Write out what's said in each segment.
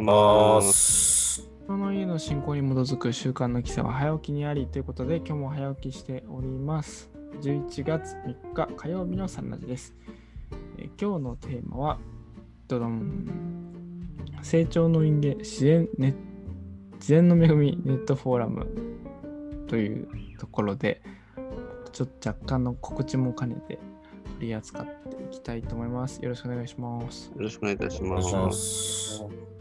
います。す。人の家の信仰に基づく習慣の規制は早起きにありということで今日も早起きしております。11月3日火曜日のサンラジです。えー今日のテーマはドドン成長の人間自然,、ね、自然の恵みネットフォーラムというところでちょっと若干の告知も兼ねて取り扱っていきたいと思います。よろしくお願いします。よろしくお願いいたしお願いします。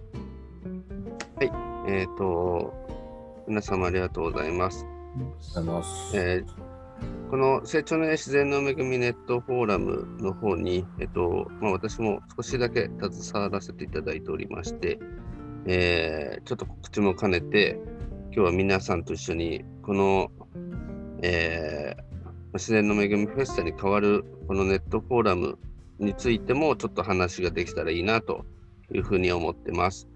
えっ、と、皆様ありがとうございます。ありがとうございます。えーこの成長の自然の恵みネットフォーラムの方に、えっとまあ、私も少しだけ携わらせていただいておりまして、えーちょっと告知も兼ねて、今日は皆さんと一緒に、この、えー自然の恵みフェスタに代わるこのネットフォーラムについてもちょっと話ができたらいいなというふうに思ってます。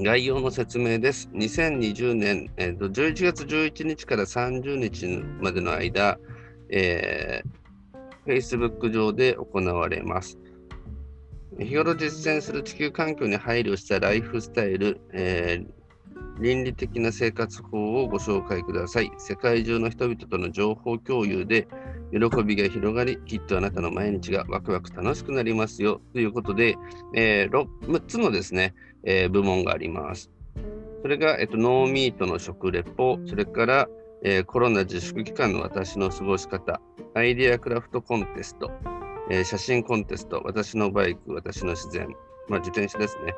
概要の説明です。2020年、えーと11月11日から30日までの間、えー Facebook 上で行われます。日頃実践する地球環境に配慮したライフスタイル、えー倫理的な生活法をご紹介ください。世界中の人々との情報共有で喜びが広がり、きっとあなたの毎日がワクワク楽しくなりますよ。ということで、えー、6つのですね、えー部門があります。それが、えっと、ノーミートの食レポ、それから、えーコロナ自粛期間の私の過ごし方、アイディアクラフトコンテスト、えー写真コンテスト、私のバイク、私の自然、まあ、自転車ですね。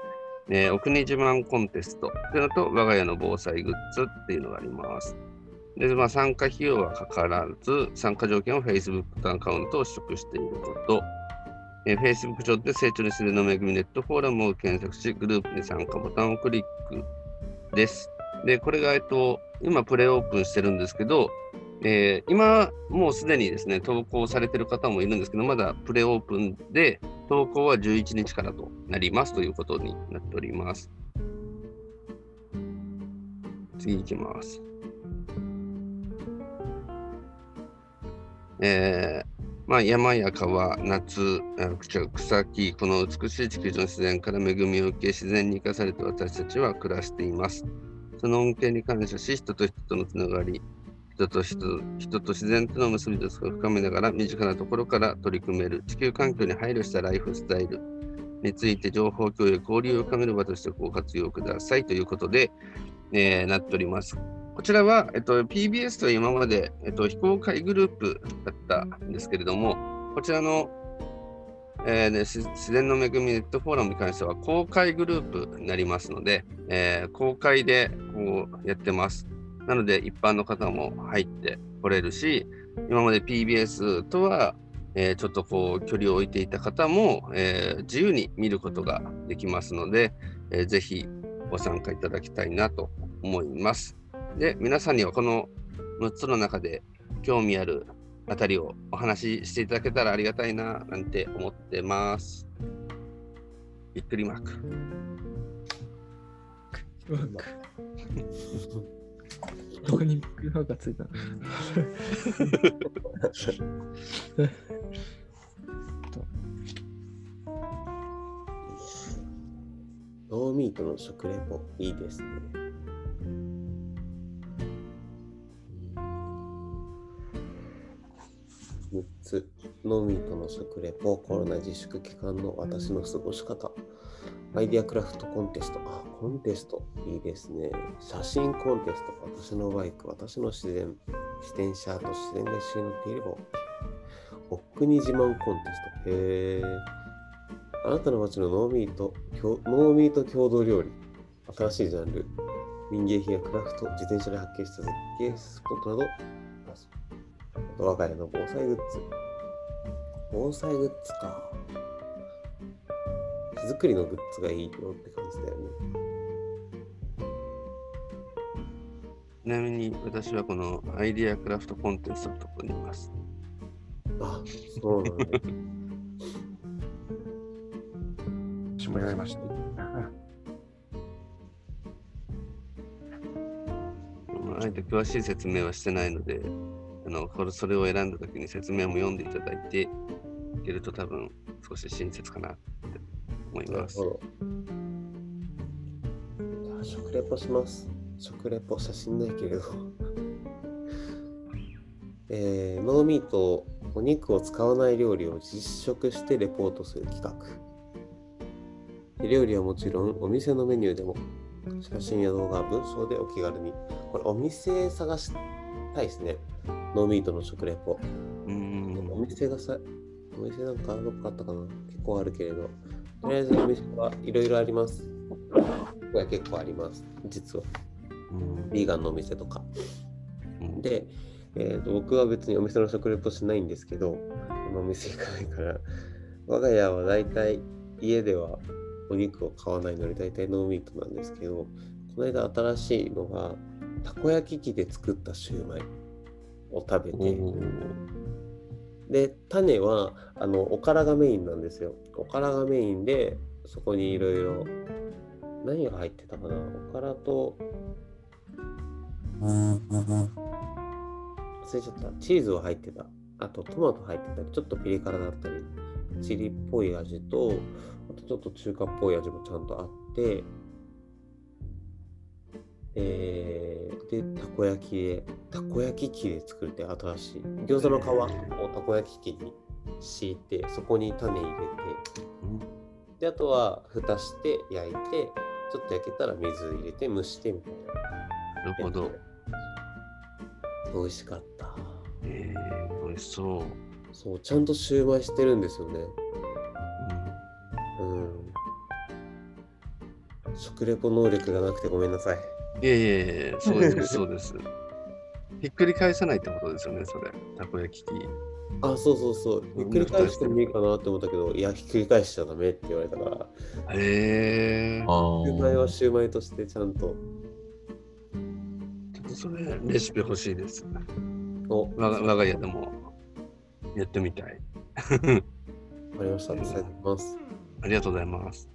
えーお国自慢コンテストっていうのと、我が家の防災グッズっていうのがあります。で、まあ、参加費用はかからず、参加条件は Facebook アカウントを取得していること、えー Facebook 上で成長にするの恵みネットフォーラムを検索し、グループに参加ボタンをクリックです。で、これが、えっと、今プレオープンしてるんですけど、えー今もうすでにですね、投稿されてる方もいるんですけど、まだプレオープンで、投稿は11日からとなりますということになっております。次行きます。えーまあ、山や川、夏、草草木、この美しい地球上の自然から恵みを受け、自然に生かされて私たちは暮らしています。その恩恵に感謝し、人と人とのつながり、人と人人と自然との結びつきを深めながら、身近なところから取り組める地球環境に配慮したライフスタイルについて情報共有、交流を深める場としてご活用くださいということで、えーなっております。こちらは、えっと、PBS と今まで、えっと、非公開グループだったんですけれども、こちらの、えーね自然の恵みネットフォーラムに関しては公開グループになりますので、えー公開でこうやってます。なので、一般の方も入ってこれるし、今まで PBS とは、えーちょっとこう距離を置いていた方も、えー自由に見ることができますので、えーぜひご参加いただきたいなと思います。で、皆さんにはこの6つの中で興味あるあたりをお話ししていただけたらありがたいななんて思ってます。びっくりマーク。どこにビッグマークがついたの？ノ ーミートの食レポ、いいですね。ノーミートの食レポ、コロナ自粛期間の私の過ごし方、アイディアクラフトコンテスト、あ、コンテスト、いいですね。写真コンテスト、私のバイク、私の自然、自転車と自然が一緒に乗っていれば OK。お国自慢コンテスト、へー。あなたの街のノーミート、ノーミート郷土料理。新しいジャンル。民芸品やクラフト、自転車で発見した絶景スポットなど。あと我が家の防災グッズ。防災グッズか。手作りのグッズがいいよって感じだよね。ちなみに私はこのアイディアクラフトコンテストのところにいます。あ、そうなんだ。私もやりました。まああえて詳しい説明はしてないので、あのこれそれを選んだ時に説明も読んでいただいていけると多分少し親切かなって思います。なるほど。食レポします。食レポ、写真ないけれど。えー、ノーミート、お肉を使わない料理を実食してレポートする企画。で料理はもちろん、お店のメニューでも、写真や動画、文章でお気軽に。これ、お店探したいですね。ノーミートの食レポ。おん。店がさ、お店なんかどっかあったかな？結構あるけれど、とりあえずお店はいろいろあります。これ結構あります、実は。うんビーガンのお店とか。うんで、えーと僕は別にお店の食レポしないんですけど、今お店行かないから、我が家は大体家ではお肉を買わないので大体ノーミートなんですけど、この間新しいのが、たこ焼き器で作ったシューマイを食べて、で種はあのおからがメインなんですよ。おからがメインでそこにいろいろ何が入ってたかな？おからと忘れちゃった。チーズは入ってた。あとトマト入ってたりちょっとピリ辛だったりチリっぽい味とあとちょっと中華っぽい味もちゃんとあってえー、でたこ焼きでたこ焼き器で作るって新しい。餃子の皮をたこ焼き器に敷いてそこに種入れて。であとは蓋して焼いてちょっと焼けたら水入れて蒸してみたいな。なるほど。美味しかった。えー、美味しそう。そうちゃんとシューマイしてるんですよね。うん。うん。食レポ能力がなくてごめんなさいいやいやいや、そうです、そうです。ひっくり返さないってことですよね、それ。たこ焼き器。あそうそうそうひっくり返してもいいかなって思ったけどいやひっくり返しちゃダメって言われたからへえー。あシューマイはシューマイとしてちゃんとちょっとそれ、レシピ欲しいです。お我が我が家でもやってみたい。わかりました伝えてきますありがとうございます。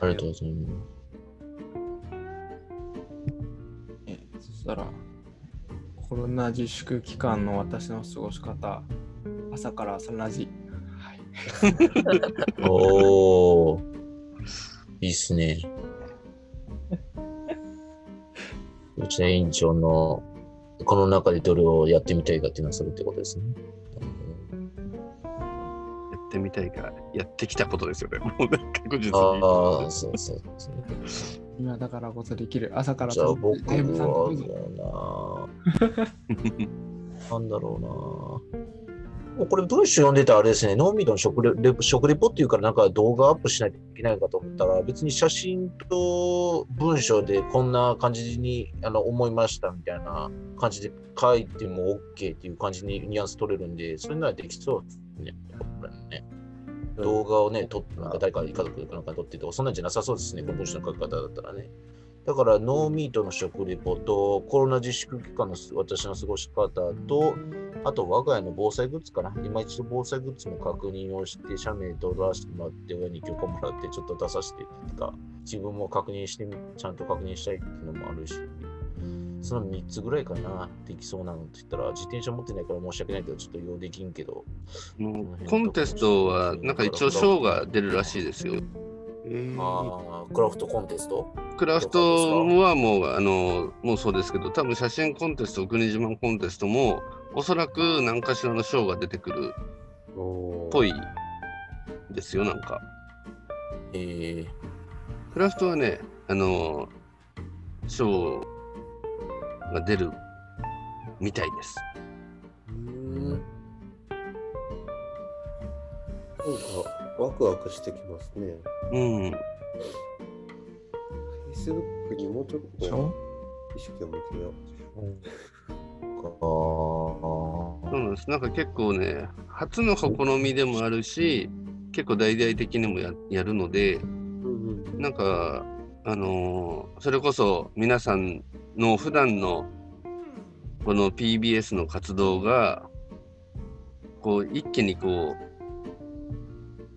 ありがとうございます。したら、コロナ自粛期間の私の過ごし方、朝から朝ラジ。はい。おお、いいっすね。内田委員長のこの中でどれをやってみたいかっていうのはそれってことですね。やってみたいから、やってきたことですよね。もうね確実に。ああ、そうそうそう。今だからこそできる。朝からじゃあ僕はな。なんだろうな。もうこれ文章読んでたらあれですね、ノーミートの食レレ食レポっていうからなんか動画アップしないといけないのかと思ったら、別に写真と文章でこんな感じにあの思いましたみたいな感じで書いても OK っていう感じにニュアンス取れるんで、それならできそうですね動画をね、撮って、なんか誰か家族かなんか撮ってて、そんなんじゃなさそうですね、この文章の書き方だったらね。だから、ノーミートの食レポと、コロナ自粛期間の私の過ごし方と、あと、我が家の防災グッズかな。今一度防災グッズも確認をして、写メ撮らせてもらって、親に許可もらって、ちょっと出させてとか、自分も確認してみ、ちゃんと確認したいっていうのもあるし、その3つぐらいかな、できそうなのって言ったら、自転車持ってないから申し訳ないけど、ちょっと用できんけど、コンテストは、なんか一応賞が出るらしいですよ。ああ、クラフトコンテスト？クラフトはもう、あの、もうそうですけど、多分写真コンテスト、国自慢コンテストも、おそらく何かしらの賞が出てくるおっぽいですよ、なんか。ええクラフトはね、あの、賞が出るみたいです。うんなんかワクワクしてきますね。うん。Facebook にもうちょっとょ意識を向けよかそうなんです。なんか結構ね、初の試みでもあるし、結構大々的にもややるので、う。うんうんなんか、あのーそれこそ皆さんの普段のこの PBS の活動が、こう、一気にこ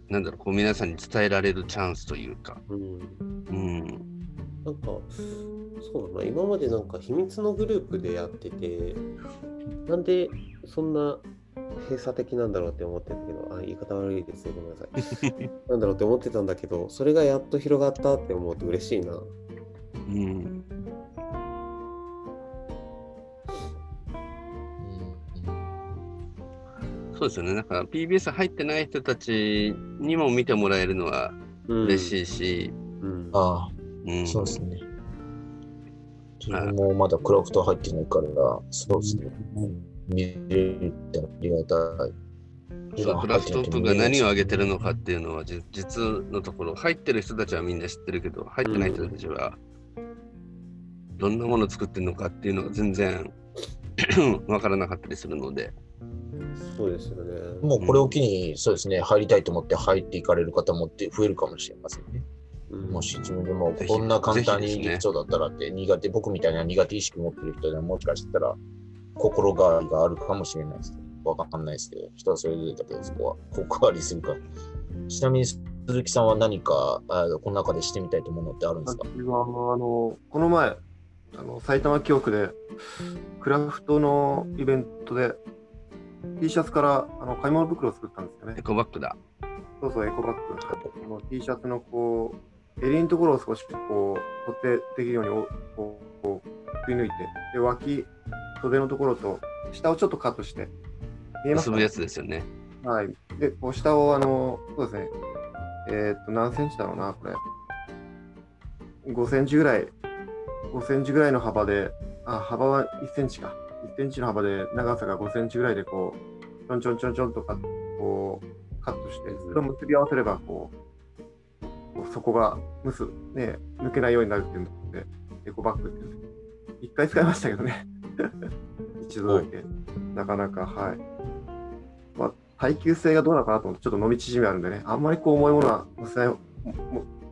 う、なんだろう、こう皆さんに伝えられるチャンスというか、うんうん。なんか、そうだな、今までなんか秘密のグループでやってて、なんでそんな閉鎖的なんだろうって思ってたけど、あ、言い方悪いですね、ごめんなさい。なんだろうって思ってたんだけど、それがやっと広がったって思うと嬉しいな。うん。そうですよね。なんか PBS 入ってない人たちにも見てもらえるのは嬉しいし、うん。ああ、うん、そうですね。自分もまだクラフト入ってないから、そうですね。見れるってありがたい。そうクラフト部が何を上げてるのかっていうのはじ実のところ入ってる人たちはみんな知ってるけど入ってない人たちはどんなものを作ってるのかっていうのが全然 わからなかったりするのでそうですよね。もうこれを機に、そうですね、入りたいと思って入っていかれる方もって増えるかもしれませんね。うんもし自分でもこんな簡単にですね理想だったらって苦手、僕みたいな苦手意識持ってる人でももしかしたら心変わりがあるかもしれないですわかんないですけど、人はそれぞれだけど、そこは心変わりするか。ちなみに鈴木さんは何かあこの中でしてみたいと思うのってあるんですか？私はあのこの前あの埼玉記憶でクラフトのイベントで T シャツからあの買い物袋を作ったんですよねエ。コバッグだ。そうそう、エコバッグ。この T シャツのこう襟のところを少しこう取っ手できるようにおこうこうくり抜いて、で脇、袖のところと下をちょっとカットして、見えますか？結ぶやつですよね。はい。で、こう下を、あの、そうですね。えーっと、何センチだろうな、これ。5センチぐらい、5センチぐらいの幅で、あ、幅は1センチか。1センチの幅で、長さが5センチぐらいで、こう、ちょんちょんちょんちょんとか、こう、カットして、それを結び合わせれば、こう、底がむす、ね、抜けないようになるっていうので、エコバッグっていうんです一回使いましたけどね。一度だけ。なかなか、はい。まあ、耐久性がどうなのかなと思って、ちょっと伸び縮みあるんでね、あんまりこう重いものは乗せない、も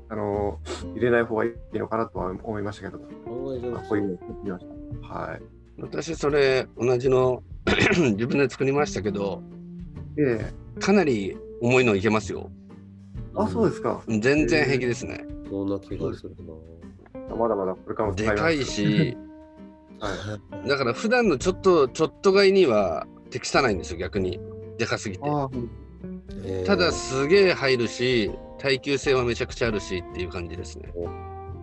あのー入れない方がいいのかなとは思いましたけど、こういうのを作ってみました。はい。私それ同じの 自分で作りましたけどえかなり重いのいけますよ。えあ、そうですか。全然平気ですね。そんな気がするな。まだまだこれからもでかい。し、はい。だから普段のちょっとちょっと買いには適さないんですよ逆にでかすぎて。えーただすげえ入るし耐久性はめちゃくちゃあるしっていう感じですねお。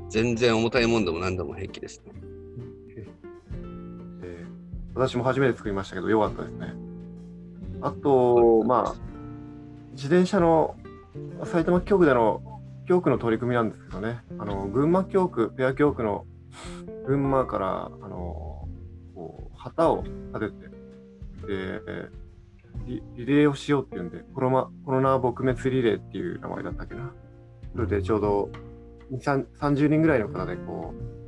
全然重たいもんでも何でも平気ですね。ええ私も初めて作りましたけど、よかったですね。あと、まあ、自転車の埼玉教区での教区の取り組みなんですけどね、あの群馬教区、ペア教区の群馬からあのこう旗を立ててでリ、リレーをしようっていうんで、コロナコロナ撲滅リレーっていう名前だったっけな。それでちょうど2 3 30人ぐらいの方でこう、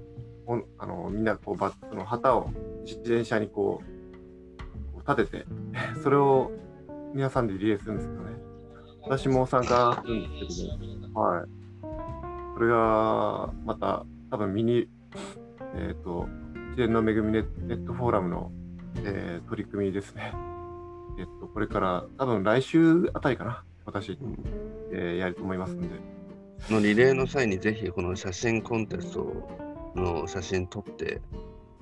ほんあのみんなこうバッその旗を自転車にこうこう立てて、それを皆さんでリレーするんですけどね。私も参加するんですけど、ね、はい。それがまた多分ミニ、えっ、と、自然の恵みネネットフォーラムの、えー取り組みですね。えっ、と、これから多分来週あたりかな、私、えーやると思いますんで。このリレーの際にぜひこの写真コンテストの写真撮って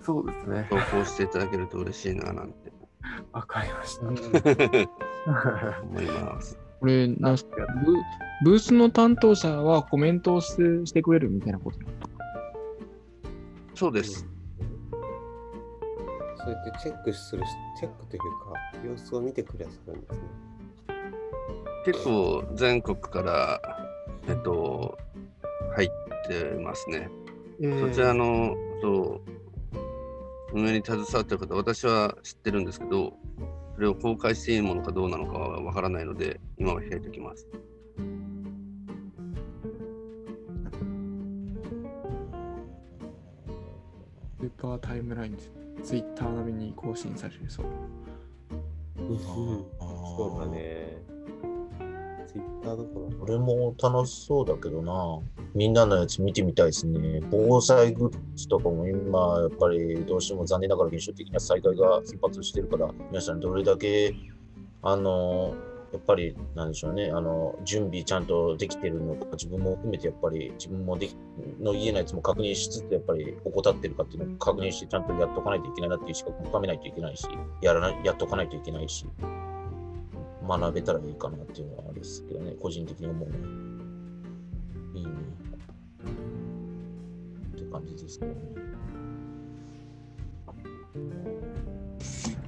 そうですね投。稿していただけると嬉しいななんて わかりました。思います。これなんすか？ブ、ブースの担当者はコメントをしてしてくれるみたいなことなのそうです。そうやってチェックするし、チェックというか、様子を見てくれさるんですね。結構全国から、えっと、入ってますね。そちらの、そう、運営に携わってる方、私は知ってるんですけど、それを公開していいものかどうなのかはわからないので、今は開いておきます。スーパータイムラインです。ツイッター並みに更新されるそう。そうだね。ツイッターどここれも楽しそうだけどな。みんなのやつ見てみたいですね。防災グッズとかも今、やっぱりどうしても残念ながら現象的な災害が頻発してるから、皆さんどれだけ、あの、やっぱり、なんでしょうね、あの、準備ちゃんとできてるのか、自分も含めてやっぱり、自分もできの家のやつも確認しつつ、やっぱり怠ってるかっていうのを確認して、ちゃんとやっとかないといけないなっていう資格も深めないといけないし、やらない、やっとかないといけないし、学べたらいいかなっていうのはあれですけどね、個人的に思うね。いいね。って感じですけどね。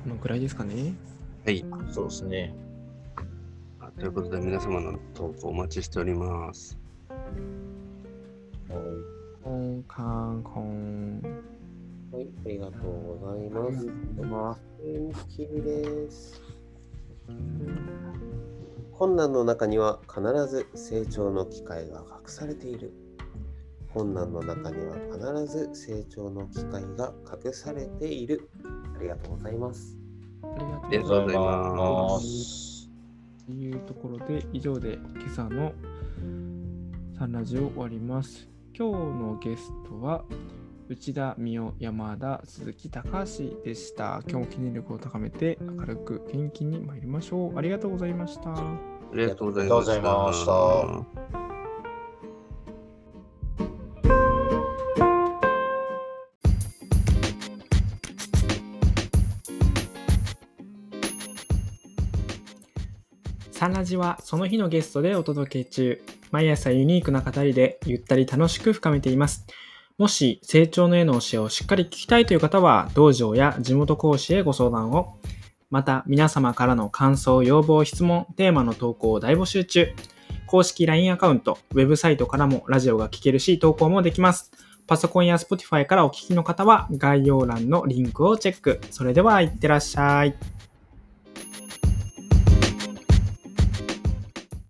このくらいですかね。はい。そうですね。あということで、皆様の投稿お待ちしております。はいカンコン。はい、ありがとうございます。ま天気です。困難の中には必ず成長の機会が隠されている。困難の中には必ず成長の機会が隠されている。ありがとうございます。ありがとうございます。す。というところで、以上で今朝のサンラジオ終わります。今日のゲストは、内田美代、山田、鈴木高橋でした。今日も記念力を高めて、明るく元気に参りましょう。ありがとうございました。ありがとうございました。サンラジはその日のゲストでお届け中。毎朝ユニークな語りでゆったり楽しく深めています。もし成長の絵の教えをしっかり聞きたいという方は、道場や地元講師へご相談を。また、皆様からの感想、要望、質問、テーマの投稿を大募集中。公式 LINE アカウント、ウェブサイトからもラジオが聞けるし、投稿もできます。パソコンや Spotify からお聞きの方は、概要欄のリンクをチェック。それでは、いってらっしゃい。